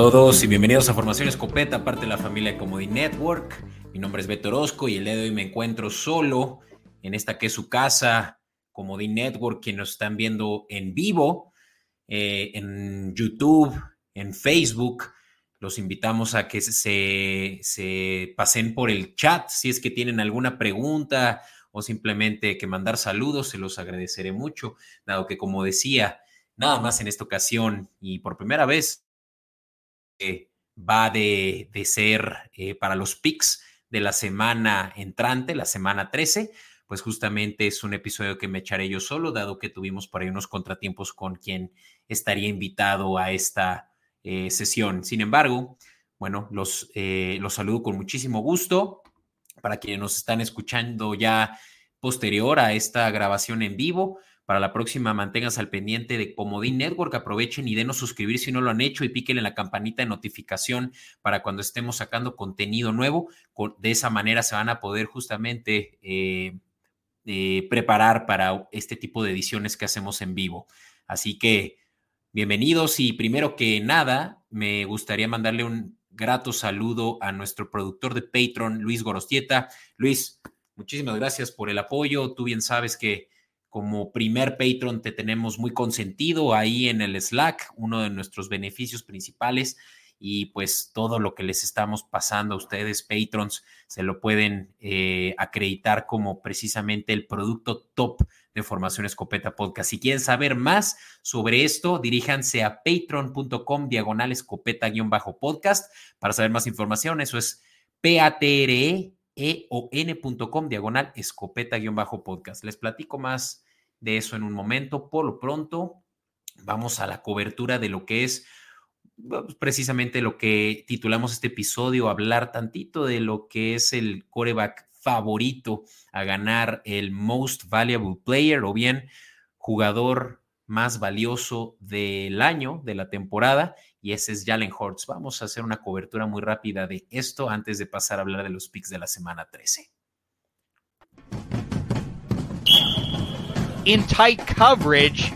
todos y bienvenidos a Formación Escopeta, parte de la familia Comedy Network. Mi nombre es Beto Orozco y el día de hoy me encuentro solo en esta que es su casa, Comedy Network, que nos están viendo en vivo, eh, en YouTube, en Facebook. Los invitamos a que se, se pasen por el chat si es que tienen alguna pregunta o simplemente que mandar saludos, se los agradeceré mucho, dado que como decía, nada más en esta ocasión y por primera vez va de, ser eh, para los picks de la semana entrante, la semana 13, pues justamente es un episodio que me echaré yo solo, dado que tuvimos por ahí unos contratiempos con quien estaría invitado a esta eh, sesión. Sin embargo, bueno, los, eh, los saludo con muchísimo gusto. Para quienes nos están escuchando ya posterior a esta grabación en vivo, para la próxima, manténganse al pendiente de Comodín Network. Aprovechen y denos suscribir si no lo han hecho y píquenle la campanita de notificación para cuando estemos sacando contenido nuevo. De esa manera se van a poder justamente eh, eh, preparar para este tipo de ediciones que hacemos en vivo. Así que bienvenidos y primero que nada, me gustaría mandarle un grato saludo a nuestro productor de Patreon, Luis Gorostieta. Luis, muchísimas gracias por el apoyo. Tú bien sabes que como primer patron te tenemos muy consentido ahí en el Slack, uno de nuestros beneficios principales y pues todo lo que les estamos pasando a ustedes, patrons, se lo pueden eh, acreditar como precisamente el producto top de Formación Escopeta Podcast. Si quieren saber más sobre esto, diríjanse a patreon.com diagonal escopeta-podcast para saber más información. Eso es P-A-T-R-E eon.com diagonal escopeta-podcast. Les platico más de eso en un momento. Por lo pronto, vamos a la cobertura de lo que es pues, precisamente lo que titulamos este episodio, hablar tantito de lo que es el coreback favorito a ganar el Most Valuable Player o bien jugador más valioso del año, de la temporada, y ese es Jalen Hurts. Vamos a hacer una cobertura muy rápida de esto antes de pasar a hablar de los picks de la semana 13. In tight coverage.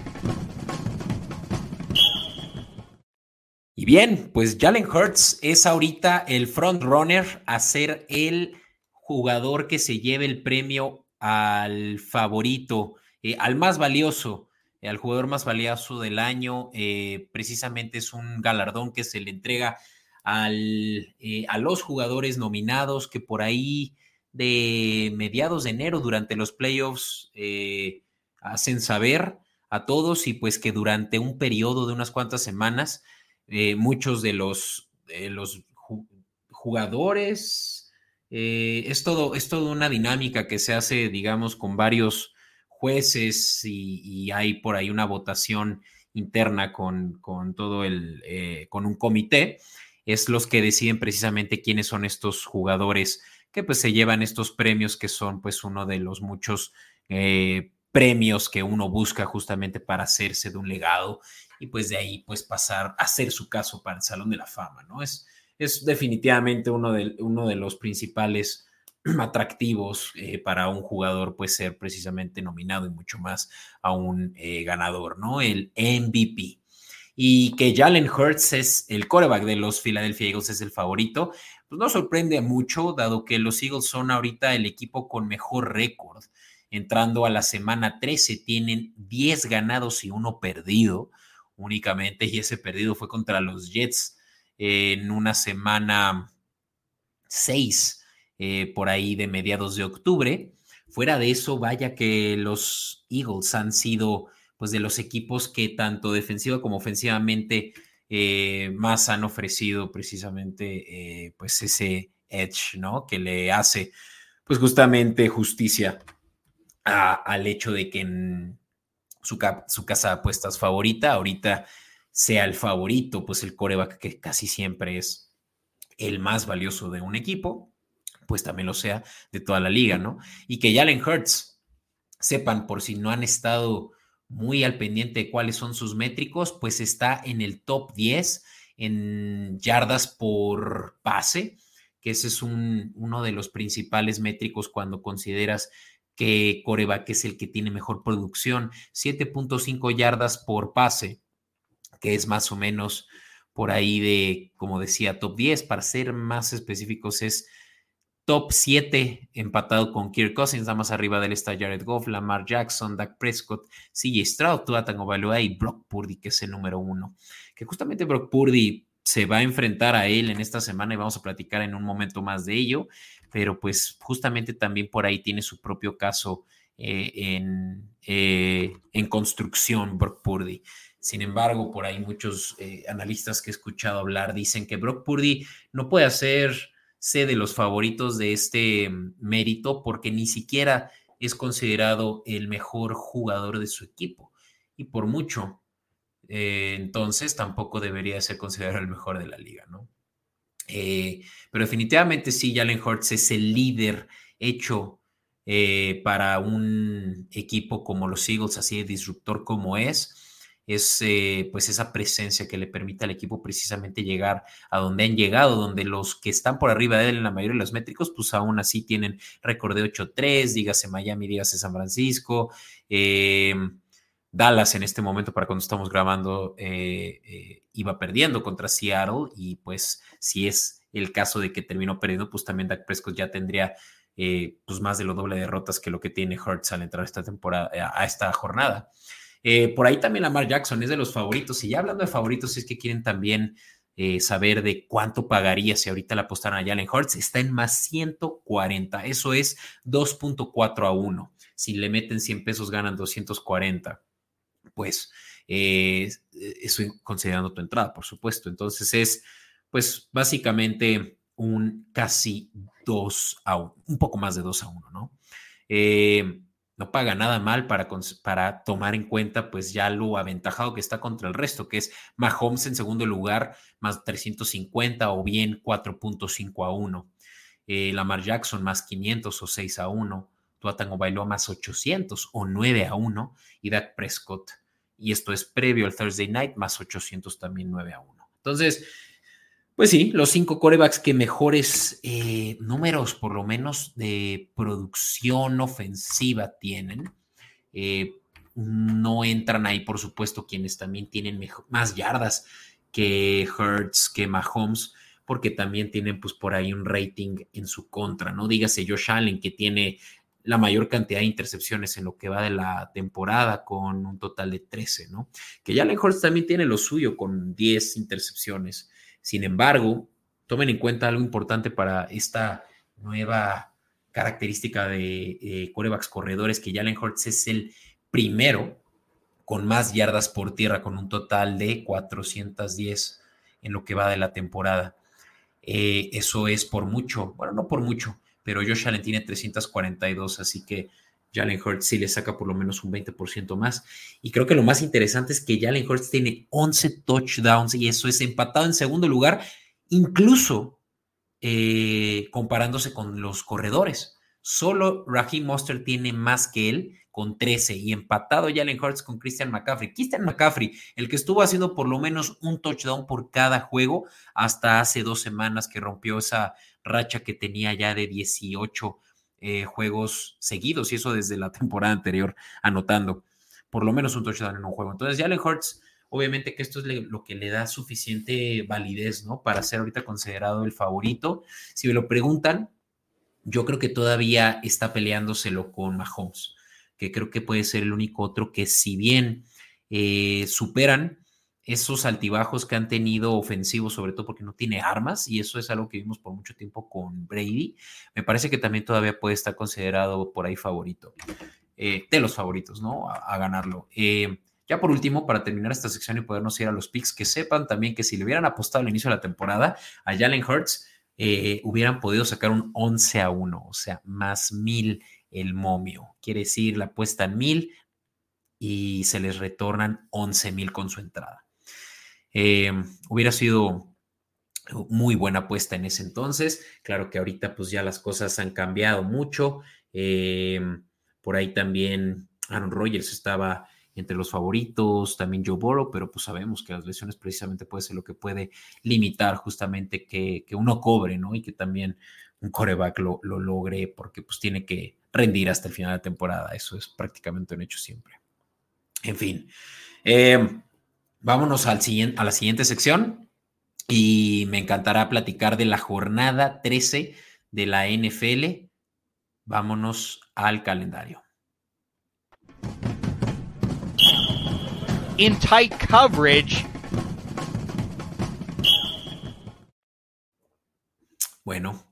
Y bien, pues Jalen Hurts es ahorita el front runner a ser el jugador que se lleve el premio al favorito, eh, al más valioso al jugador más valioso del año. Eh, precisamente es un galardón que se le entrega al, eh, a los jugadores nominados que por ahí de mediados de enero durante los playoffs eh, hacen saber a todos y pues que durante un periodo de unas cuantas semanas muchos de los, los jugadores es todo es toda una dinámica que se hace digamos con varios jueces y, hay por ahí una votación interna con, todo el, eh, con un comité, es los que deciden precisamente quiénes son estos jugadores que pues se llevan estos premios que son pues uno de los muchos eh, premios que uno busca justamente para hacerse de un legado y pues de ahí pues pasar a hacer su caso para el Salón de la Fama, ¿no? Es, es definitivamente uno de, uno de los principales atractivos eh, para un jugador pues ser precisamente nominado y mucho más a un eh, ganador, ¿no? El MVP. Y que Jalen Hurts es el coreback de los Philadelphia Eagles, es el favorito, pues no sorprende mucho, dado que los Eagles son ahorita el equipo con mejor récord. Entrando a la semana 13, tienen 10 ganados y uno perdido únicamente, y ese perdido fue contra los Jets en una semana 6 eh, por ahí de mediados de octubre. Fuera de eso, vaya que los Eagles han sido pues de los equipos que tanto defensiva como ofensivamente eh, más han ofrecido precisamente eh, pues ese edge, ¿no? Que le hace pues justamente justicia al hecho de que en su, casa de apuestas favorita ahorita sea el favorito, pues el coreback que casi siempre es el más valioso de un equipo pues también lo sea de toda la liga, ¿no? Y que Jalen Hurts, sepan por si no han estado muy al pendiente de cuáles son sus métricos, pues está en el top 10 en yardas por pase, que ese es un, uno de los principales métricos cuando consideras que coreback es el que tiene mejor producción, 7.5 yardas por pase, que es más o menos por ahí de, como decía, top 10. Para ser más específicos, es top 7 empatado con Kirk Cousins. Nada más arriba de él está Jared Goff, Lamar Jackson, Dak Prescott, CJ Stroud, Tua Tagovailoa y Brock Purdy, que es el número uno. Que justamente Brock Purdy se va a enfrentar a él en esta semana y vamos a platicar en un momento más de ello. Pero pues justamente también por ahí tiene su propio caso eh, en, eh, en construcción Brock Purdy. Sin embargo, por ahí muchos eh, analistas que he escuchado hablar dicen que Brock Purdy no puede hacerse de los favoritos de este mm, mérito porque ni siquiera es considerado el mejor jugador de su equipo. Y por mucho, entonces tampoco debería ser considerado el mejor de la liga, ¿no? Eh, pero definitivamente sí, Jalen Hurts es el líder hecho para un equipo como los Eagles, así de disruptor como es es eh, pues esa presencia que le permite al equipo precisamente llegar a donde han llegado, donde los que están por arriba de él en la mayoría de los métricos, pues aún así tienen récord de 8-3, dígase Miami, dígase San Francisco, em, Dallas en este momento para cuando estamos grabando eh, eh, iba perdiendo contra Seattle y pues si es el caso de que terminó perdiendo, pues también Dak Prescott ya tendría pues más de lo doble de derrotas que lo que tiene Hurts al entrar esta temporada, a esta jornada. Eh, por ahí también Lamar Jackson es de los favoritos. Y ya hablando de favoritos, es que quieren también eh, saber de cuánto pagaría si ahorita la apostaran a Jalen Hurts. Está en más 140. Eso es 2.4 a 1. Si le meten 100 pesos, ganan 240. Pues eh, eso considerando tu entrada, por supuesto. Entonces es, pues básicamente un casi 2 a 1, un poco más de 2 a 1, ¿no? Eh, no paga nada mal para, para tomar en cuenta pues ya lo aventajado que está contra el resto, que es Mahomes en segundo lugar, más 350 o bien 4.5 a 1. Eh, Lamar Jackson más 500 o 6 a 1. Tuatango bailó más 800 o 9 a 1. Y Dak Prescott, y esto es previo al Thursday Night, más 800 también 9 a 1. Entonces, pues sí, los cinco corebacks que mejores eh, números, por lo menos, de producción ofensiva tienen. Eh, no entran ahí, por supuesto, quienes también tienen más yardas que Hertz, que Mahomes, porque también tienen, pues, por ahí un rating en su contra, ¿no? Dígase Josh Allen, que tiene la mayor cantidad de intercepciones en lo que va de la temporada, con un total de 13, ¿no? Que Jalen Hurts también tiene lo suyo, con 10 intercepciones. Sin embargo, tomen en cuenta algo importante para esta nueva característica de eh, corebacks corredores, que Jalen Hurts es el primero con más yardas por tierra, con un total de 410 en lo que va de la temporada. Eh, eso es por mucho, bueno, no por mucho, pero Josh Allen tiene 342, así que Jalen Hurts sí le saca por lo menos un 20% más. Y creo que lo más interesante es que Jalen Hurts tiene 11 touchdowns y eso es empatado en segundo lugar, incluso eh, comparándose con los corredores. Solo Raheem Monster tiene más que él con 13 y empatado Jalen Hurts con Christian McCaffrey. Christian McCaffrey, el que estuvo haciendo por lo menos un touchdown por cada juego hasta hace dos semanas que rompió esa racha que tenía ya de 18 eh, juegos seguidos y eso desde la temporada anterior, anotando por lo menos un touchdown en un juego. Entonces, Jalen Hurts, obviamente que esto es lo que le da suficiente validez, ¿no? Para ser ahorita considerado el favorito. Si me lo preguntan, yo creo que todavía está peleándoselo con Mahomes, que creo que puede ser el único otro que si bien eh, superan esos altibajos que han tenido ofensivos, sobre todo porque no tiene armas, y eso es algo que vimos por mucho tiempo con Brady, me parece que también todavía puede estar considerado por ahí favorito, eh, de los favoritos, ¿no? A, ganarlo. Eh, ya por último, para terminar esta sección y podernos ir a los picks, que sepan también que si le hubieran apostado al inicio de la temporada a Jalen Hurts, eh, hubieran podido sacar un 11 a 1, o sea, más mil el momio. Quiere decir, la apuesta en mil y se les retornan 11 mil con su entrada. Eh, hubiera sido muy buena apuesta en ese entonces. Claro que ahorita pues ya las cosas han cambiado mucho. Eh, por ahí también Aaron Rodgers estaba entre los favoritos, también Joe Burrow, pero pues sabemos que las lesiones precisamente puede ser lo que puede limitar justamente que, uno cobre, ¿no? Y que también un coreback lo, logre porque pues tiene que rendir hasta el final de la temporada. Eso es prácticamente un hecho siempre. En fin. Eh, Vámonos al siguiente, a la siguiente sección y me encantará platicar de la jornada 13 de la NFL. Vámonos al calendario. In tight coverage. Bueno,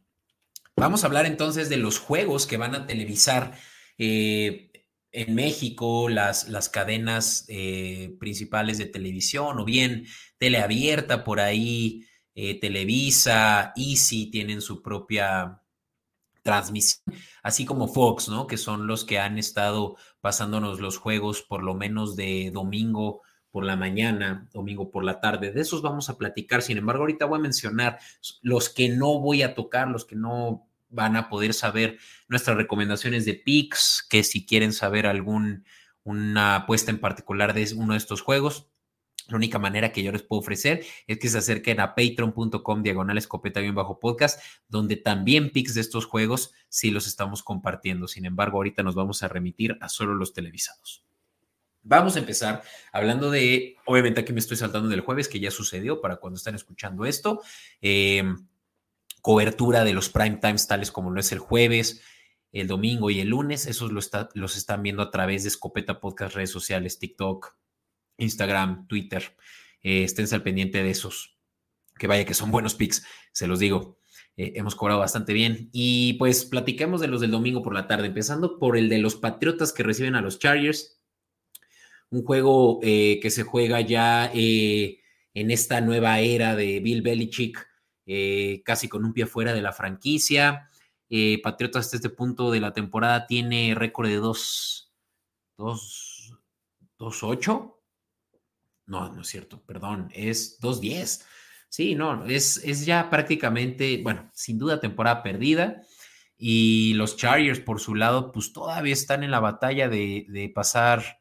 vamos a hablar entonces de los juegos que van a televisar eh, en México, las, las cadenas eh, principales de televisión o bien teleabierta por ahí, eh, Televisa, Easy tienen su propia transmisión, así como Fox, ¿no? Que son los que han estado pasándonos los juegos por lo menos de domingo por la mañana, domingo por la tarde. De esos vamos a platicar. Sin embargo, ahorita voy a mencionar los que no voy a tocar, los que no van a poder saber nuestras recomendaciones de picks, que si quieren saber algún una apuesta en particular de uno de estos juegos, la única manera que yo les puedo ofrecer es que se acerquen a patreon.com diagonal escopeta bien bajo podcast, donde también picks de estos juegos sí los estamos compartiendo. Sin embargo, ahorita nos vamos a remitir a solo los televisados. Vamos a empezar hablando de, obviamente aquí me estoy saltando del jueves, que ya sucedió para cuando están escuchando esto. Eh, cobertura de los prime times tales como lo es el jueves, el domingo y el lunes. Esos los están viendo a través de Escopeta Podcast, redes sociales, TikTok, Instagram, Twitter. Eh, esténse al pendiente de esos. Que vaya que son buenos picks, se los digo. Eh, hemos cobrado bastante bien. Y pues platiquemos de los del domingo por la tarde, empezando por el de los Patriotas que reciben a los Chargers. Un juego eh, que se juega ya en esta nueva era de Bill Belichick eh, casi con un pie fuera de la franquicia. Eh, Patriotas hasta este punto de la temporada tiene récord de 2, 2, 8. No, no es cierto, perdón, es 2-10. Sí, no, es, es ya prácticamente, bueno, sin duda temporada perdida. Y los Chargers, por su lado, pues todavía están en la batalla de, de pasar.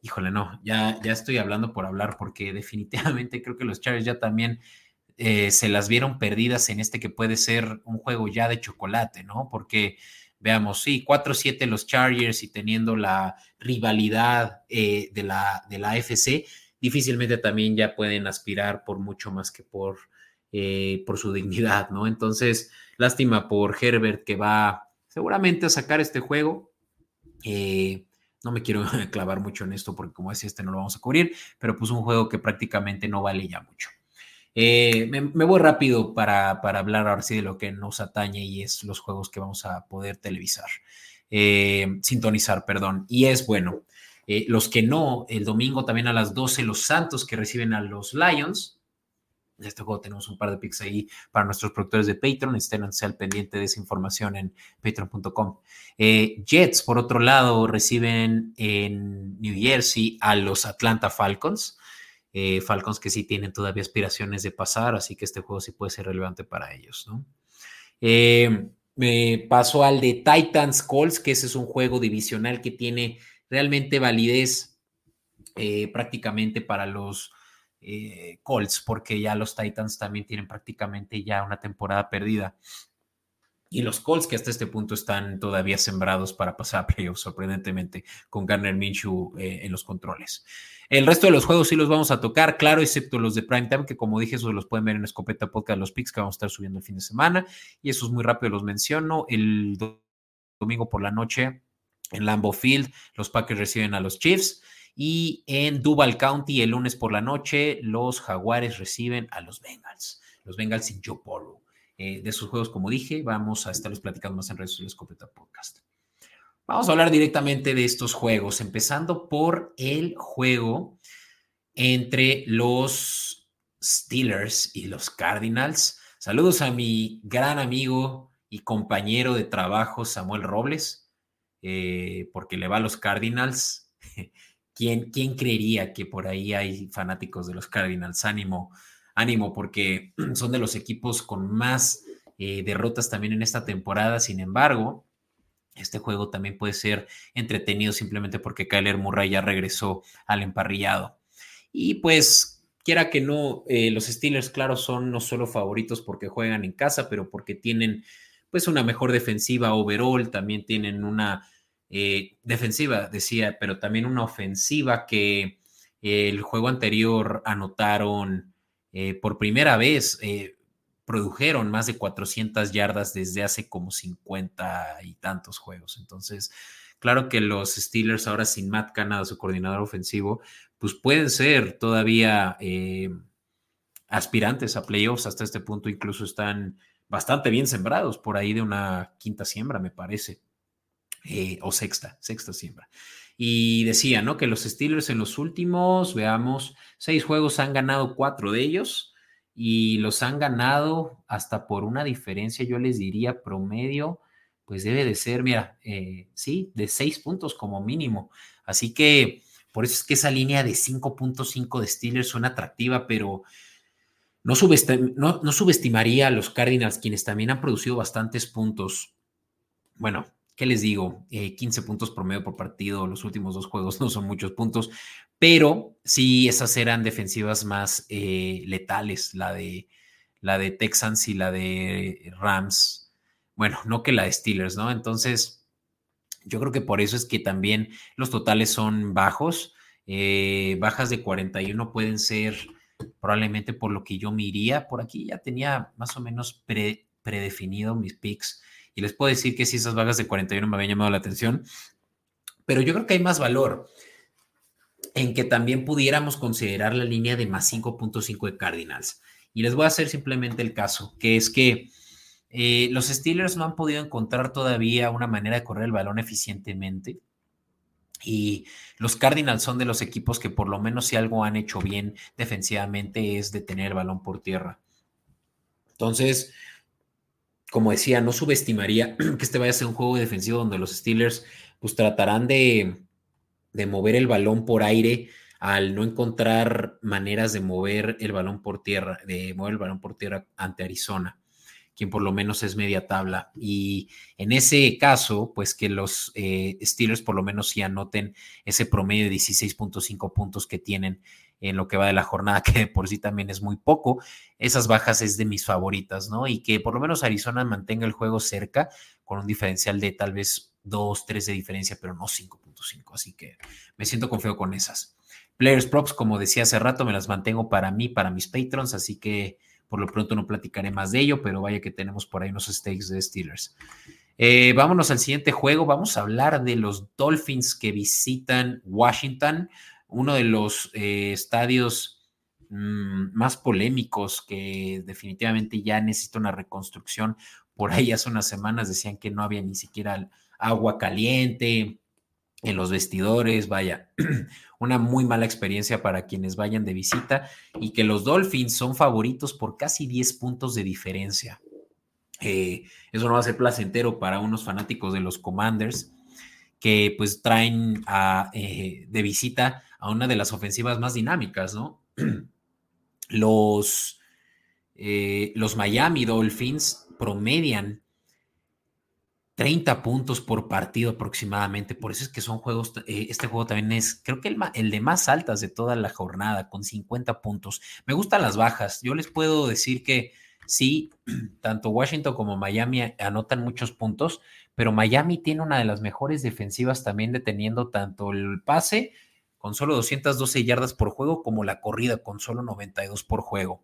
Híjole, no, ya, ya estoy hablando por hablar, porque definitivamente creo que los Chargers ya también eh, se las vieron perdidas en este que puede ser un juego ya de chocolate, ¿no? Porque veamos, sí, 4-7 los Chargers y teniendo la rivalidad eh, de, la, de la AFC, difícilmente también ya pueden aspirar por mucho más que por, eh, por su dignidad, ¿no? Entonces, lástima por Herbert que va seguramente a sacar este juego. no me quiero clavar mucho en esto porque como decía, este no lo vamos a cubrir, pero pues un juego que prácticamente no vale ya mucho. Eh, me, voy rápido para, hablar ahora sí de lo que nos atañe y es los juegos que vamos a poder televisar, eh, sintonizar, perdón. Y es bueno, eh, los que no, el domingo también a las 12, los Santos que reciben a los Lions. De este juego tenemos un par de pics ahí para nuestros productores de Patreon. Estén al pendiente de esa información en patreon.com. Jets, por otro lado, reciben en New Jersey a los Atlanta Falcons. Eh, Falcons que sí tienen todavía aspiraciones de pasar, así que este juego sí puede ser relevante para ellos, ¿no? Eh, paso al de Titans Colts, que ese es un juego divisional que tiene realmente validez eh, prácticamente para los Colts, porque ya los Titans también tienen prácticamente ya una temporada perdida. Y los Colts que hasta este punto están todavía sembrados para pasar a playoffs, sorprendentemente, con Garner Minshew en los controles. El resto de los juegos sí los vamos a tocar, claro, excepto los de Primetime, que como dije, esos los pueden ver en Escopeta Podcast, los picks que vamos a estar subiendo el fin de semana. Y esos muy rápido los menciono. El domingo por la noche en Lambeau Field, los Packers reciben a los Chiefs. Y en Duval County, el lunes por la noche, los Jaguares reciben a los Bengals. Los Bengals sin Joe Burrow. Eh, de esos juegos, como dije, vamos a estarlos platicando más en redes sociales Podcast. Vamos a hablar directamente de estos juegos, empezando por el juego entre los Steelers y los Cardinals. Saludos a mi gran amigo y compañero de trabajo Samuel Robles, eh, porque le va a los Cardinals. ¿Quién, ¿Quién creería que por ahí hay fanáticos de los Cardinals? Ánimo, ánimo, porque son de los equipos con más eh, derrotas también en esta temporada. Sin embargo, este juego también puede ser entretenido simplemente porque Kyler Murray ya regresó al emparrillado. Y pues, quiera que no, eh, los Steelers, claro, son no solo favoritos porque juegan en casa, pero porque tienen pues una mejor defensiva overall, también tienen una eh, defensiva, decía, pero también una ofensiva que el juego anterior anotaron por primera vez produjeron más de 400 yardas desde hace como 50 y tantos juegos. Entonces, claro que los Steelers ahora sin Matt Canada, su coordinador ofensivo, pues pueden ser todavía eh, aspirantes a playoffs. Hasta este punto incluso están bastante bien sembrados, por ahí de una quinta siembra, me parece, eh, o sexta, sexta siembra. Y decía, ¿no? Que los Steelers en los últimos, veamos, seis juegos han ganado cuatro de ellos y los han ganado hasta por una diferencia, yo les diría promedio, pues debe de ser, mira, eh, sí, de seis puntos como mínimo. Así que por eso es que esa línea de 5.5 de Steelers suena atractiva, pero no, no, subestimaría a los Cardinals, quienes también han producido bastantes puntos. Bueno, ¿qué les digo? 15 eh, puntos promedio por partido, los últimos dos juegos no son muchos puntos, pero sí, esas eran defensivas más eh, letales, la de, la de Texans y la de Rams. Bueno, no que la de Steelers, ¿no? Entonces, yo creo que por eso es que también los totales son bajos. Eh, bajas de 41 pueden ser probablemente por lo que yo me iría. Por aquí ya tenía más o menos predefinido mis picks. Y les puedo decir que si esas bajas de 41 me habían llamado la atención. Pero yo creo que hay más valor en que también pudiéramos considerar la línea de más 5.5 de Cardinals. Y les voy a hacer simplemente el caso, que es que eh, los Steelers no han podido encontrar todavía una manera de correr el balón eficientemente. Y los Cardinals son de los equipos que por lo menos si algo han hecho bien defensivamente es detener el balón por tierra. Entonces, como decía, no subestimaría que este vaya a ser un juego defensivo donde los Steelers pues tratarán de, de mover el balón por aire al no encontrar maneras de mover el balón por tierra, de mover el balón por tierra ante Arizona, quien por lo menos es media tabla. Y en ese caso, pues que los eh, Steelers por lo menos sí anoten ese promedio de 16.5 puntos que tienen en lo que va de la jornada, que por sí también es muy poco. Esas bajas es de mis favoritas, ¿no? Y que por lo menos Arizona mantenga el juego cerca con un diferencial de tal vez 2, 3 de diferencia, pero no 5.5. Así que me siento confiado con esas. Players Props, como decía hace rato, me las mantengo para mí, para mis patrons, así que por lo pronto no platicaré más de ello, pero vaya que tenemos por ahí unos stakes de Steelers. Eh, vámonos al siguiente juego. Vamos a hablar de los Dolphins que visitan Washington, uno de los eh, estadios mm, más polémicos que definitivamente ya necesita una reconstrucción. Por ahí hace unas semanas decían que no había ni siquiera agua caliente en los vestidores, vaya, una muy mala experiencia para quienes vayan de visita y que los Dolphins son favoritos por casi 10 puntos de diferencia. Eh, eso no va a ser placentero para unos fanáticos de los Commanders que pues traen eh, de visita a una de las ofensivas más dinámicas, ¿no? Los, eh, los Miami Dolphins promedian 30 puntos por partido aproximadamente. Por eso es que son juegos, eh, este juego también es, creo que el, el, de más altas de toda la jornada, con 50 puntos. Me gustan las bajas. Yo les puedo decir que sí, tanto Washington como Miami anotan muchos puntos, pero Miami tiene una de las mejores defensivas también deteniendo tanto el pase con solo 212 yardas por juego como la corrida con solo 92 por juego.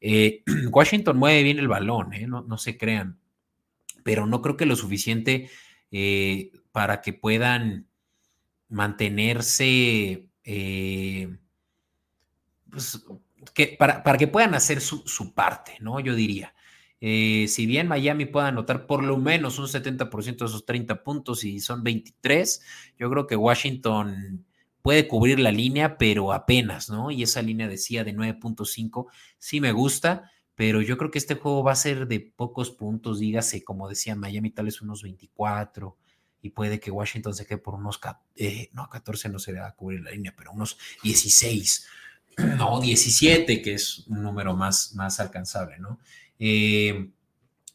Eh, Washington mueve bien el balón, eh, no, no se crean pero no creo que lo suficiente eh, para que puedan mantenerse, pues, que, para, para, que puedan hacer su, parte, ¿no? Yo diría. Si bien Miami pueda anotar por lo menos un 70% de esos 30 puntos y son 23, yo creo que Washington puede cubrir la línea, pero apenas, ¿no? Y esa línea decía de 9.5, sí me gusta, pero yo creo que este juego va a ser de pocos puntos, dígase, como decía Miami, tal vez unos 24, y puede que Washington se quede por unos, eh, no, 14 no se va a cubrir la línea, pero unos 16, no, 17, que es un número más, más alcanzable, ¿no? Eh,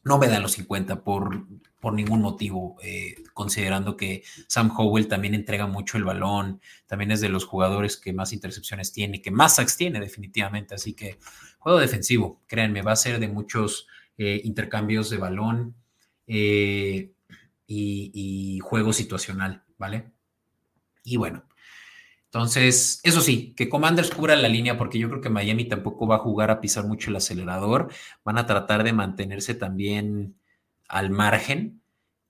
no me dan los 50 por, por ningún motivo, eh, considerando que Sam Howell también entrega mucho el balón, también es de los jugadores que más intercepciones tiene, que más sacks tiene definitivamente, así que juego defensivo, créanme, va a ser de muchos eh, intercambios de balón eh, y, y, juego situacional, ¿vale? Y bueno, Entonces, eso sí, que Commanders cubra la línea porque yo creo que Miami tampoco va a jugar a pisar mucho el acelerador. Van a tratar de mantenerse también al margen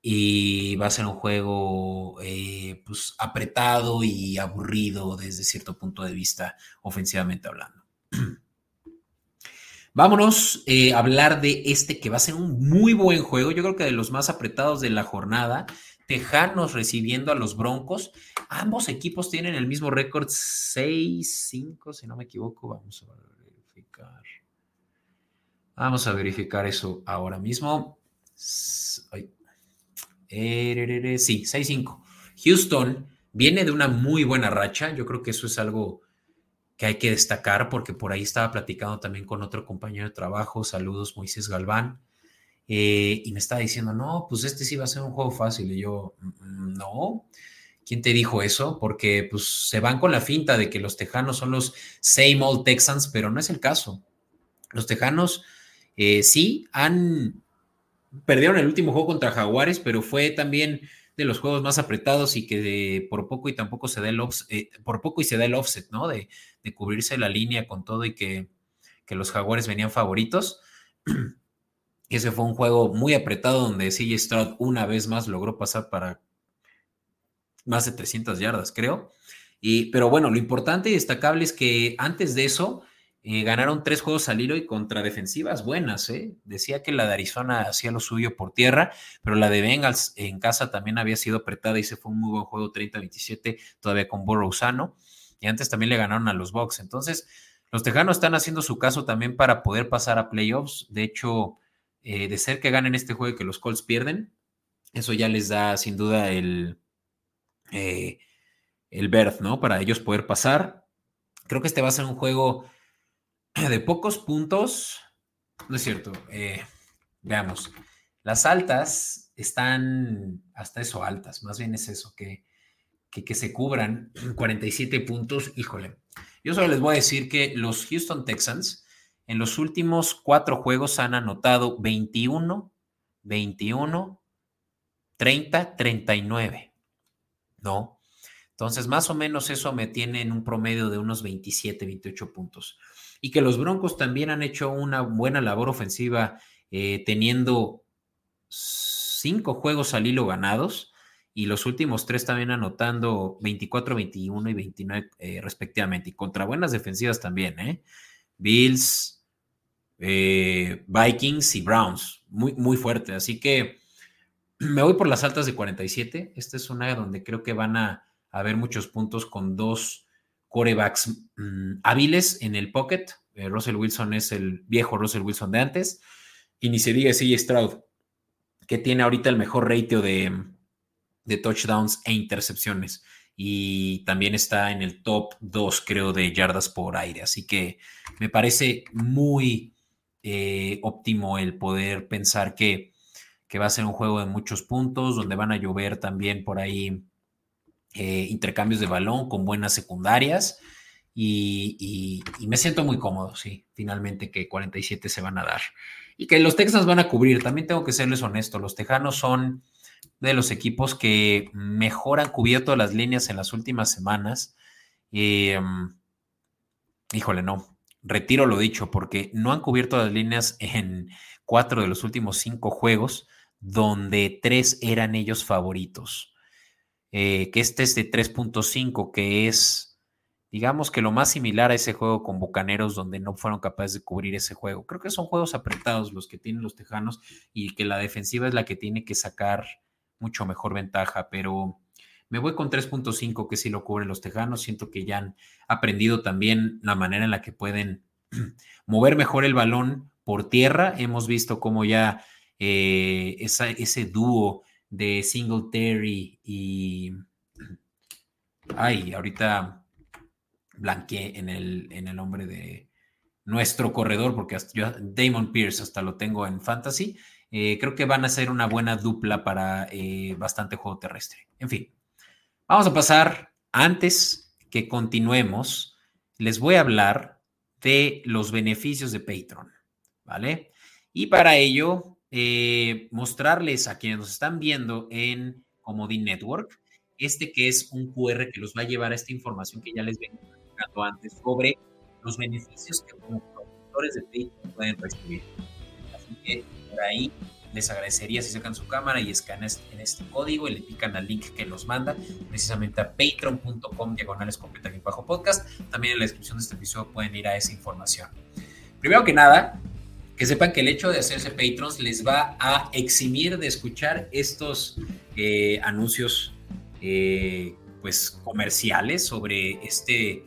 y va a ser un juego eh, pues, apretado y aburrido desde cierto punto de vista ofensivamente hablando. Vámonos eh, a hablar de este que va a ser un muy buen juego, yo creo que de los más apretados de la jornada. Tejanos recibiendo a los Broncos. Ambos equipos tienen el mismo récord 6-5, si no me equivoco. Vamos a verificar. Vamos a verificar eso ahora mismo. Sí, 6-5. Houston viene de una muy buena racha. Yo creo que eso es algo que hay que destacar porque por ahí estaba platicando también con otro compañero de trabajo. Saludos, Moisés Galván. Eh, y me estaba diciendo, no, pues este sí va a ser un juego fácil. Y yo, mm, no. ¿Quién te dijo eso? Porque pues se van con la finta de que los tejanos son los same old Texans, pero no es el caso. Los tejanos eh, sí han perdieron el último juego contra Jaguares, pero fue también de los juegos más apretados y que por poco y tampoco se da el offset, eh, por poco y se da el offset, ¿no? De, cubrirse la línea con todo y que, los Jaguares venían favoritos. Ese fue un juego muy apretado donde CJ Stroud una vez más logró pasar para más de 300 yardas, creo. Y, pero bueno, lo importante y destacable es que antes de eso, eh, ganaron tres juegos al hilo y contra defensivas buenas. ¿eh? Decía que la de Arizona hacía lo suyo por tierra, pero la de Bengals en casa también había sido apretada y se fue un muy buen juego 30-27, todavía con Burrow sano. Y antes también le ganaron a los Bucks. Entonces, los Tejanos están haciendo su caso también para poder pasar a playoffs. De hecho, eh, de ser que ganen este juego y que los Colts pierden, eso ya les da sin duda el, el berth, ¿no? Para ellos poder pasar. Creo que este va a ser un juego de pocos puntos, no es cierto, eh, veamos, las altas están hasta eso altas, más bien es eso, que, que, se cubran 47 puntos, híjole. Yo solo les voy a decir que los Houston Texans en los últimos cuatro juegos han anotado 21, 21, 30, 39, ¿no? Entonces, más o menos eso me tiene en un promedio de unos 27, 28 puntos y que los Broncos también han hecho una buena labor ofensiva eh, teniendo cinco juegos al hilo ganados y los últimos tres también anotando 24, 21 y 29 eh, respectivamente y contra buenas defensivas también, ¿eh? Bills, eh, Vikings y Browns, muy, muy fuerte, así que me voy por las altas de 47, esta es una donde creo que van a haber muchos puntos con dos corebacks mm, hábiles en el pocket. Eh, Russell Wilson es el viejo Russell Wilson de antes. Y ni se diga CJ Stroud, que tiene ahorita el mejor ratio de, touchdowns e intercepciones. Y también está en el top 2, creo, de yardas por aire. Así que me parece muy eh, óptimo el poder pensar que, que va a ser un juego de muchos puntos, donde van a llover también por ahí eh, intercambios de balón con buenas secundarias y, me siento muy cómodo, sí, finalmente que 47 se van a dar y que los Texans van a cubrir. También tengo que serles honesto, los Tejanos son de los equipos que mejor han cubierto las líneas en las últimas semanas. Em, híjole, no, retiro lo dicho porque no han cubierto las líneas en cuatro de los últimos cinco juegos, donde tres eran ellos favoritos. Eh, que este es de 3.5, que es, digamos que lo más similar a ese juego con Bucaneros, donde no fueron capaces de cubrir ese juego. Creo que son juegos apretados los que tienen los Tejanos y que la defensiva es la que tiene que sacar mucho mejor ventaja, pero me voy con 3.5 que si lo cubren los Tejanos. Siento que ya han aprendido también la manera en la que pueden mover mejor el balón por tierra. Hemos visto cómo ya eh, ese dúo de Singletary y. Ay, ahorita blanqueé en el, en el nombre de nuestro corredor, porque yo, Damon Pierce hasta lo tengo en fantasy. Eh, creo que van a ser una buena dupla para eh, bastante juego terrestre. En fin, vamos a pasar antes que continuemos. Les voy a hablar de los beneficios de Patreon, ¿vale? Y para ello eh, mostrarles a quienes nos están viendo en Comodín Network este que es un QR que los va a llevar a esta información que ya les vengo explicando antes sobre los beneficios que como productores de Patreon pueden recibir. Así que por ahí les agradecería si sacan su cámara y escanean en este código y le pican al link que los manda precisamente a patreon.com diagonales bajo podcast. También en la descripción de este episodio pueden ir a esa información. Primero que nada, que sepan que el hecho de hacerse patrons les va a eximir de escuchar estos eh, anuncios eh, pues comerciales sobre este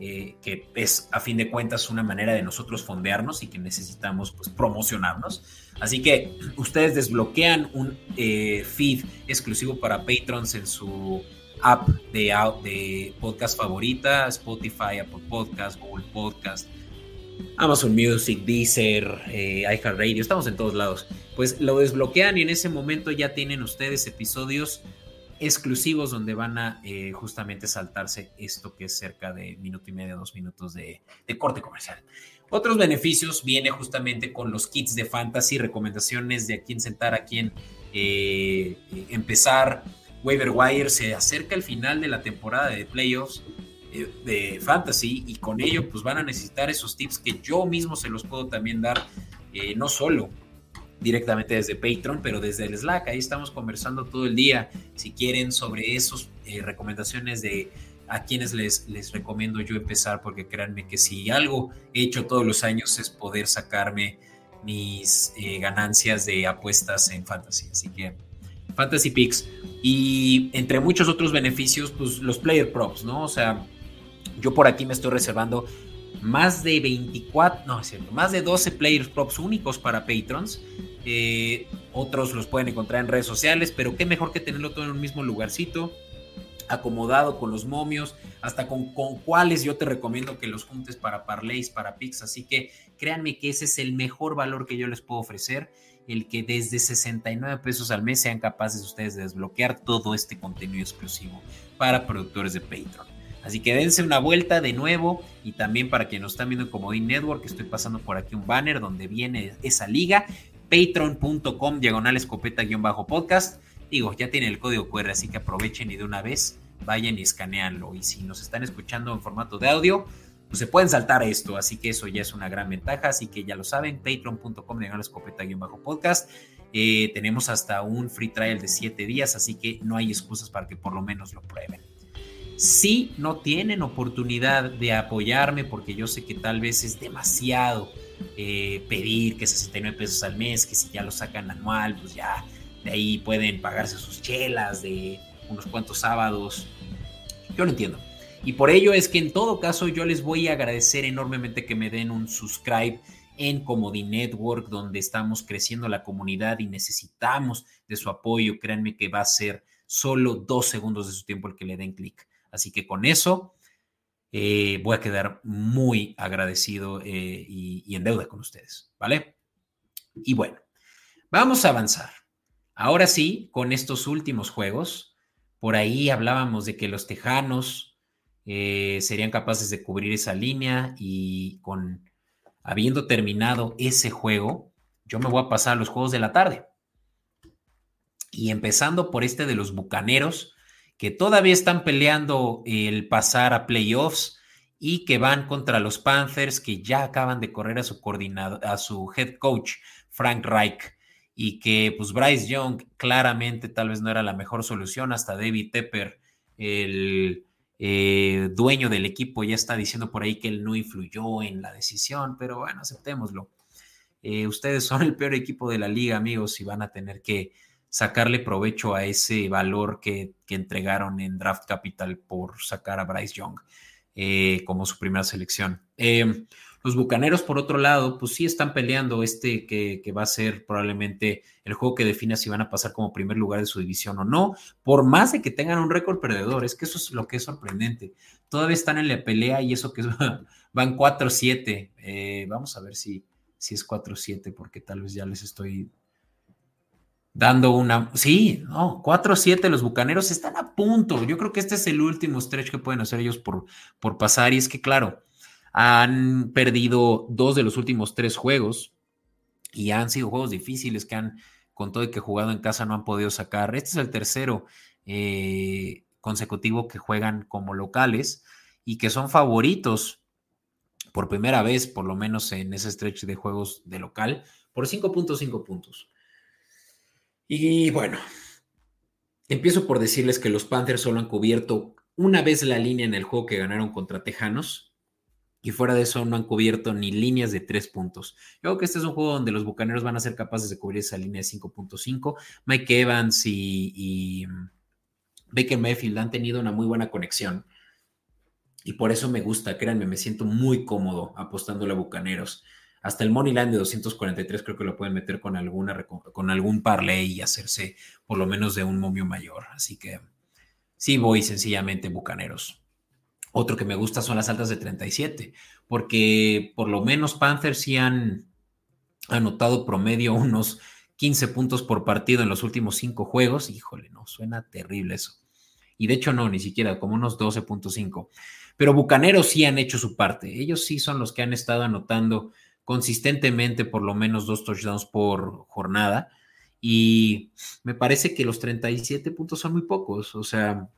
eh, que es a fin de cuentas una manera de nosotros fondearnos y que necesitamos pues promocionarnos. Así que ustedes desbloquean un feed exclusivo para patrons en su app de, de podcast favorita, Spotify, Apple Podcast, Google Podcast, Amazon Music, Deezer, eh, iHeartRadio, estamos en todos lados. Pues lo desbloquean y en ese momento ya tienen ustedes episodios exclusivos donde van a eh, justamente saltarse esto que es cerca de minuto y medio, dos minutos de, corte comercial. Otros beneficios viene justamente con los kits de fantasy, recomendaciones de a quién sentar, a quién eh, empezar. Waiver Wire se acerca el final de la temporada de playoffs de fantasy y con ello pues van a necesitar esos tips que yo mismo se los puedo también dar, eh, no solo directamente desde Patreon, pero desde el Slack, ahí estamos conversando todo el día, si quieren sobre esas eh, recomendaciones de a quienes les, les recomiendo yo empezar, porque créanme que si algo he hecho todos los años es poder sacarme mis ganancias de apuestas en fantasy, así que Fantasy Picks. Y entre muchos otros beneficios, pues los player props, ¿no? O sea, yo por aquí me estoy reservando más de 24, no es cierto, más de 12 players props únicos para patrons. Eh, otros los pueden encontrar en redes sociales, pero qué mejor que tenerlo todo en un mismo lugarcito, acomodado con los momios, hasta con, con cuáles yo te recomiendo que los juntes para parlays, para picks. Así que créanme que ese es el mejor valor que yo les puedo ofrecer, el que desde 69 pesos al mes sean capaces ustedes de desbloquear todo este contenido exclusivo para productores de Patreon. Así que dense una vuelta de nuevo y también para quienes nos están viendo en Comodín Network, estoy pasando por aquí un banner donde viene esa liga, patreon.com diagonal escopeta-podcast. Digo, ya tiene el código QR, así que aprovechen y de una vez vayan y escaneanlo. Y si nos están escuchando en formato de audio, pues se pueden saltar esto, así que eso ya es una gran ventaja, así que ya lo saben, patreon.com diagonal escopeta-podcast. Eh, tenemos hasta un free trial de 7 días, así que no hay excusas para que por lo menos lo prueben si no tienen oportunidad de apoyarme, porque yo sé que tal vez es demasiado eh, pedir que 69 pesos al mes, que si ya lo sacan anual, pues ya de ahí pueden pagarse sus chelas de unos cuantos sábados. Yo lo entiendo. Y por ello es que en todo caso yo les voy a agradecer enormemente que me den un subscribe en Comodi Network, donde estamos creciendo la comunidad y necesitamos de su apoyo. Créanme que va a ser solo dos segundos de su tiempo el que le den clic. Así que con eso eh, voy a quedar muy agradecido eh, y, en deuda con ustedes, ¿vale? Y bueno, vamos a avanzar. Ahora sí, con estos últimos juegos, por ahí hablábamos de que los tejanos eh, serían capaces de cubrir esa línea y con habiendo terminado ese juego, yo me voy a pasar a los juegos de la tarde. Y empezando por este de los Bucaneros, que todavía están peleando el pasar a playoffs y que van contra los Panthers que ya acaban de correr a su a su head coach Frank Reich y que pues Bryce Young claramente tal vez no era la mejor solución, hasta David Tepper, el eh, dueño del equipo, ya está diciendo por ahí que él no influyó en la decisión, pero bueno, aceptémoslo. Eh, ustedes son el peor equipo de la liga, amigos, y van a tener que sacarle provecho a ese valor que, entregaron en Draft Capital por sacar a Bryce Young eh, como su primera selección. Eh, los Bucaneros, por otro lado, pues sí están peleando este que, va a ser probablemente el juego que defina si van a pasar como primer lugar de su división o no, por más de que tengan un récord perdedor, es que eso es lo que es sorprendente. Todavía están en la pelea y eso que van 4-7. Eh, vamos a ver si, si es 4-7, porque tal vez ya les estoy dando una. Sí, no, 4-7 los bucaneros están a punto. Yo creo que este es el último stretch que pueden hacer ellos por, por pasar. Y es que, claro, han perdido dos de los últimos tres juegos y han sido juegos difíciles que han, con todo y que jugado en casa, no han podido sacar. Este es el tercero. Eh, consecutivo que juegan como locales y que son favoritos por primera vez, por lo menos en ese stretch de juegos de local, por 5.5 puntos. Y bueno, empiezo por decirles que los Panthers solo han cubierto una vez la línea en el juego que ganaron contra Tejanos. Y fuera de eso no han cubierto ni líneas de tres puntos. Yo creo que este es un juego donde los Bucaneros van a ser capaces de cubrir esa línea de 5.5. Mike Evans y, y Baker Mayfield han tenido una muy buena conexión. Y por eso me gusta, créanme, me siento muy cómodo apostando a Bucaneros. Hasta el Money Line de 243 creo que lo pueden meter con, alguna, con algún parlay y hacerse por lo menos de un momio mayor. Así que sí voy sencillamente Bucaneros. Otro que me gusta son las altas de 37, porque por lo menos Panthers sí han anotado promedio unos 15 puntos por partido en los últimos cinco juegos. Híjole, no, suena terrible eso. Y de hecho no, ni siquiera, como unos 12.5. Pero Bucaneros sí han hecho su parte. Ellos sí son los que han estado anotando consistentemente por lo menos dos touchdowns por jornada. Y me parece que los 37 puntos son muy pocos. O sea,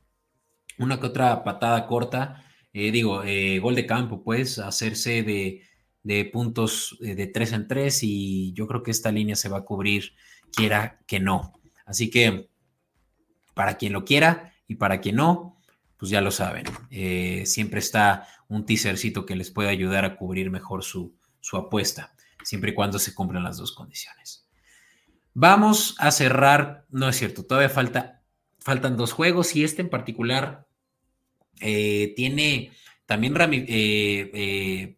una que otra patada corta, eh, digo, eh, gol de campo, pues, hacerse de, puntos eh, de 3 en 3 y yo creo que esta línea se va a cubrir, quiera que no. Así que, para quien lo quiera y para quien no, pues ya lo saben. siempre está un teasercito que les puede ayudar a cubrir mejor su, su apuesta, siempre y cuando se cumplan las dos condiciones. Vamos a cerrar, no es cierto, todavía falta, faltan dos juegos y este en particular eh, tiene también eh, eh,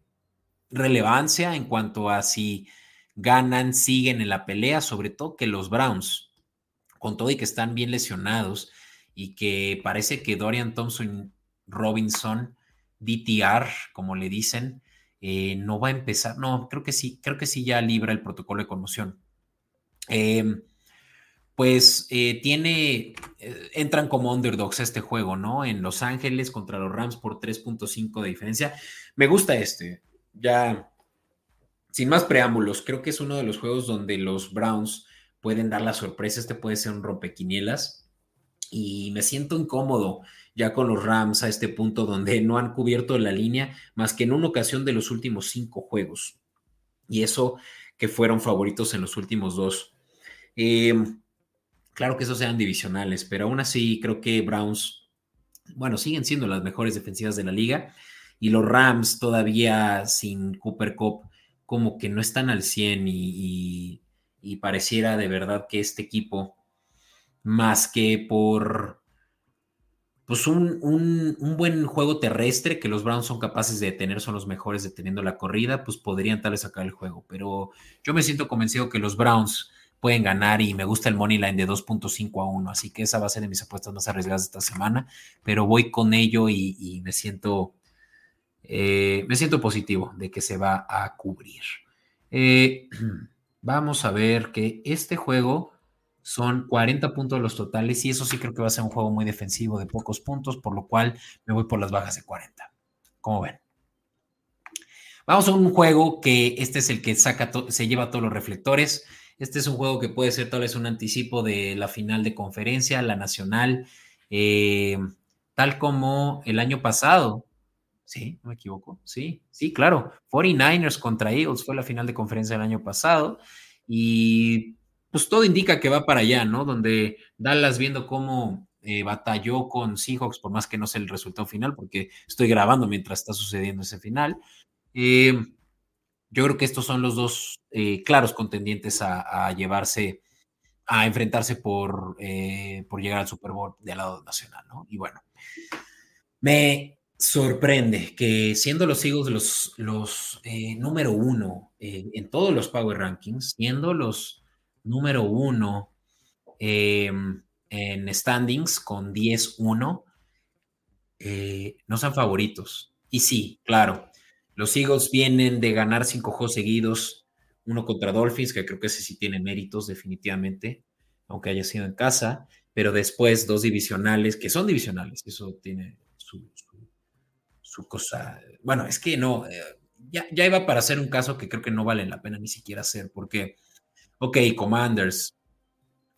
relevancia en cuanto a si ganan, siguen en la pelea, sobre todo que los Browns, con todo y que están bien lesionados y que parece que Dorian Thompson Robinson, DTR, como le dicen, eh, no va a empezar, no, creo que sí, creo que sí ya libra el protocolo de conmoción. Em, pues eh, tiene, eh, entran como underdogs a este juego, ¿no? En Los Ángeles contra los Rams por 3.5 de diferencia. Me gusta este, ya, sin más preámbulos, creo que es uno de los juegos donde los Browns pueden dar la sorpresa, este puede ser un rompequinielas y me siento incómodo ya con los Rams a este punto donde no han cubierto la línea más que en una ocasión de los últimos cinco juegos. Y eso que fueron favoritos en los últimos dos. Em, claro que esos sean divisionales, pero aún así creo que Browns, bueno, siguen siendo las mejores defensivas de la liga y los Rams todavía sin Cooper Cup como que no están al 100 y pareciera de verdad que este equipo, más que por pues un, buen juego terrestre que los Browns son capaces de detener, son los mejores deteniendo la corrida, pues podrían tal vez sacar el juego. Pero yo me siento convencido que los Browns pueden ganar y me gusta el money line de 2.5 a 1, así que esa va a ser de mis apuestas más arriesgadas esta semana, pero voy con ello y, me siento eh, me siento positivo de que se va a cubrir. Eh, vamos a ver que este juego son 40 puntos los totales y eso sí creo que va a ser un juego muy defensivo de pocos puntos, por lo cual me voy por las bajas de 40. Como ven. Vamos a un juego que este es el que saca se lleva todos los reflectores. Este es un juego que puede ser tal vez un anticipo de la final de conferencia, la nacional, eh, tal como el año pasado. Sí, no me equivoco. Sí, sí, claro. 49ers contra Eagles fue la final de conferencia del año pasado. Y pues todo indica que va para allá, ¿no? Donde Dallas viendo cómo eh, batalló con Seahawks, por más que no sea el resultado final, porque estoy grabando mientras está sucediendo ese final. Eh, yo creo que estos son los dos eh, claros contendientes a, llevarse, a enfrentarse por, por llegar al Super Bowl del lado nacional, ¿no? Y bueno, me sorprende que siendo los Eagles los, los número uno en todos los Power Rankings, siendo los número uno em, en standings con 10-1, eh, no son favoritos. Y sí, claro, los Eagles vienen de ganar cinco juegos seguidos, uno contra Dolphins, que creo que ese sí tiene méritos definitivamente, aunque haya sido en casa, pero después dos divisionales, que son divisionales, eso tiene su, cosa. Bueno, es que no, eh, ya, ya, iba para hacer un caso que creo que no vale la pena ni siquiera hacer, porque Ok, Commanders,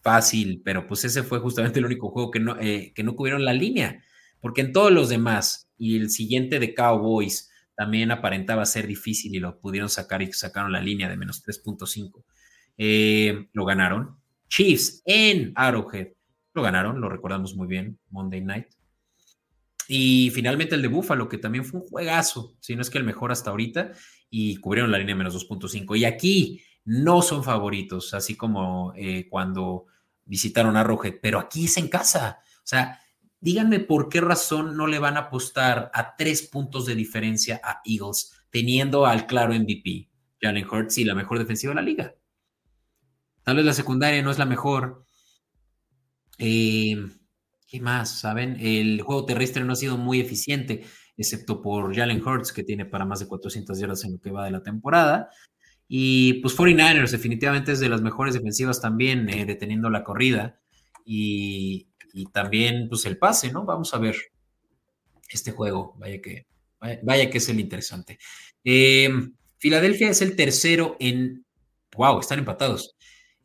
fácil, pero pues ese fue justamente el único juego que no, eh, que no cubrieron la línea, porque en todos los demás y el siguiente de Cowboys también aparentaba ser difícil y lo pudieron sacar y sacaron la línea de menos 3.5. Eh, lo ganaron. Chiefs en Arrowhead lo ganaron, lo recordamos muy bien, Monday Night. Y finalmente el de Buffalo, que también fue un juegazo, si no es que el mejor hasta ahorita, y cubrieron la línea menos 2.5. Y aquí no son favoritos, así como eh, cuando visitaron a Arrowhead, pero aquí es en casa. O sea, díganme por qué razón no le van a apostar a tres puntos de diferencia a Eagles, teniendo al claro MVP, Jalen Hurts y la mejor defensiva de la liga. Tal vez la secundaria no es la mejor. Eh, ¿Qué más? ¿Saben? El juego terrestre no ha sido muy eficiente, excepto por Jalen Hurts, que tiene para más de 400 yardas en lo que va de la temporada. Y pues 49ers definitivamente es de las mejores defensivas también, eh, deteniendo la corrida. Y, también pues el pase, ¿no? Vamos a ver este juego. Vaya que, vaya, que es el interesante. Eh, Filadelfia es el tercero en... ¡Wow! Están empatados.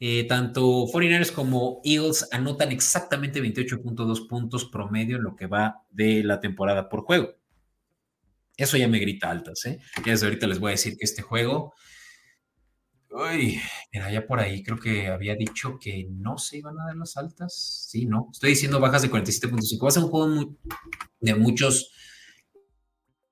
Eh, tanto 49ers como Eagles anotan exactamente 28.2 puntos promedio en lo que va de la temporada por juego. Eso ya me grita altas, ¿eh? Ya desde ahorita les voy a decir que este juego. Uy, mira, ya por ahí creo que había dicho que no se iban a dar las altas. Sí, no. Estoy diciendo bajas de 47.5. Va a ser un juego de muchos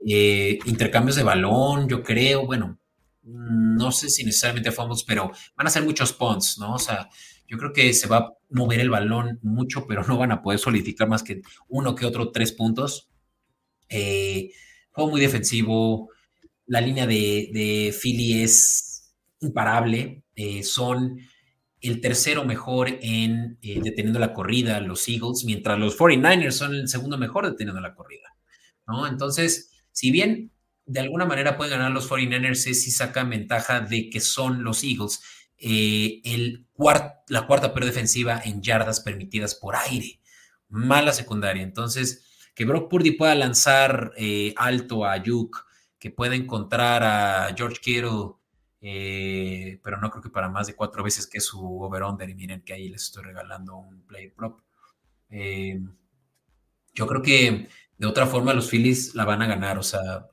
eh, intercambios de balón, yo creo. Bueno, no sé si necesariamente fumbles, pero van a ser muchos punts, ¿no? O sea, yo creo que se va a mover el balón mucho, pero no van a poder solidificar más que uno que otro tres puntos. Eh, juego muy defensivo. La línea de, de Philly es imparable. Eh, son el tercero mejor en eh, deteniendo la corrida, los Eagles, mientras los 49ers son el segundo mejor deteniendo la corrida, ¿no? Entonces, si bien de alguna manera pueden ganar los 49ers si sacan ventaja de que son los Eagles. Eh, el la cuarta peor defensiva en yardas permitidas por aire. Mala secundaria. Entonces, que Brock Purdy pueda lanzar alto a Ayuk, que pueda encontrar a George Kittle, eh, pero no creo que para más de cuatro veces que su over-under. Y miren que ahí les estoy regalando un play prop. yo creo que de otra forma los Phillies la van a ganar. O sea,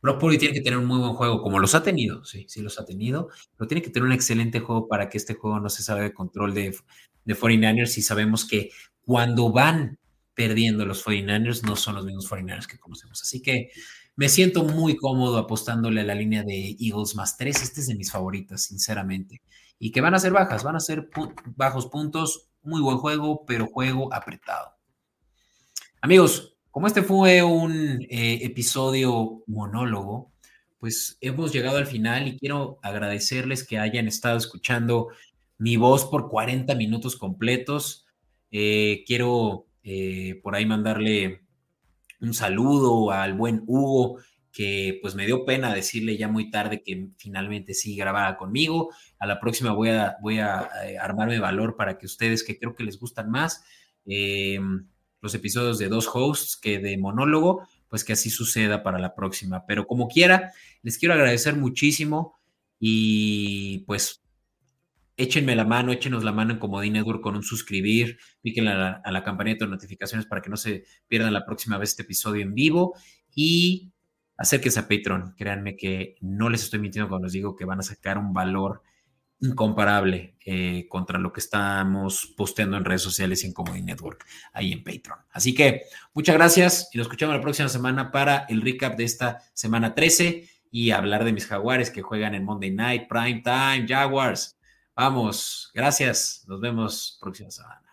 Brock Purdy tiene que tener un muy buen juego, como los ha tenido, sí, sí los ha tenido, pero tiene que tener un excelente juego para que este juego no se salga de control de, de 49ers y sabemos que cuando van perdiendo los 49ers no son los mismos 49ers que conocemos. Así que me siento muy cómodo apostándole a la línea de Eagles más 3. Este es de mis favoritas, sinceramente. Y que van a ser bajas, van a ser bajos puntos, muy buen juego, pero juego apretado. Amigos, como este fue un eh, episodio monólogo, pues hemos llegado al final y quiero agradecerles que hayan estado escuchando mi voz por 40 minutos completos. Eh, quiero eh, por ahí mandarle un saludo al buen Hugo, que pues me dio pena decirle ya muy tarde que finalmente sí grabara conmigo. A la próxima voy a, voy a armarme valor para que ustedes, que creo que les gustan más, los episodios de dos hosts que de monólogo, pues que así suceda para la próxima. Pero como quiera, les quiero agradecer muchísimo y pues échenme la mano, échenos la mano en Comodín Network con un suscribir, piquen a la, campanita de notificaciones para que no se pierdan la próxima vez este episodio en vivo y acérquense a Patreon. Créanme que no les estoy mintiendo cuando les digo que van a sacar un valor incomparable eh, contra lo que estamos posteando en redes sociales y en Comedy Network, ahí en Patreon. Así que muchas gracias y nos escuchamos la próxima semana para el recap de esta semana 13 y hablar de mis jaguares que juegan en Monday Night, Prime Time, Jaguars. Vamos, gracias, nos vemos próxima semana.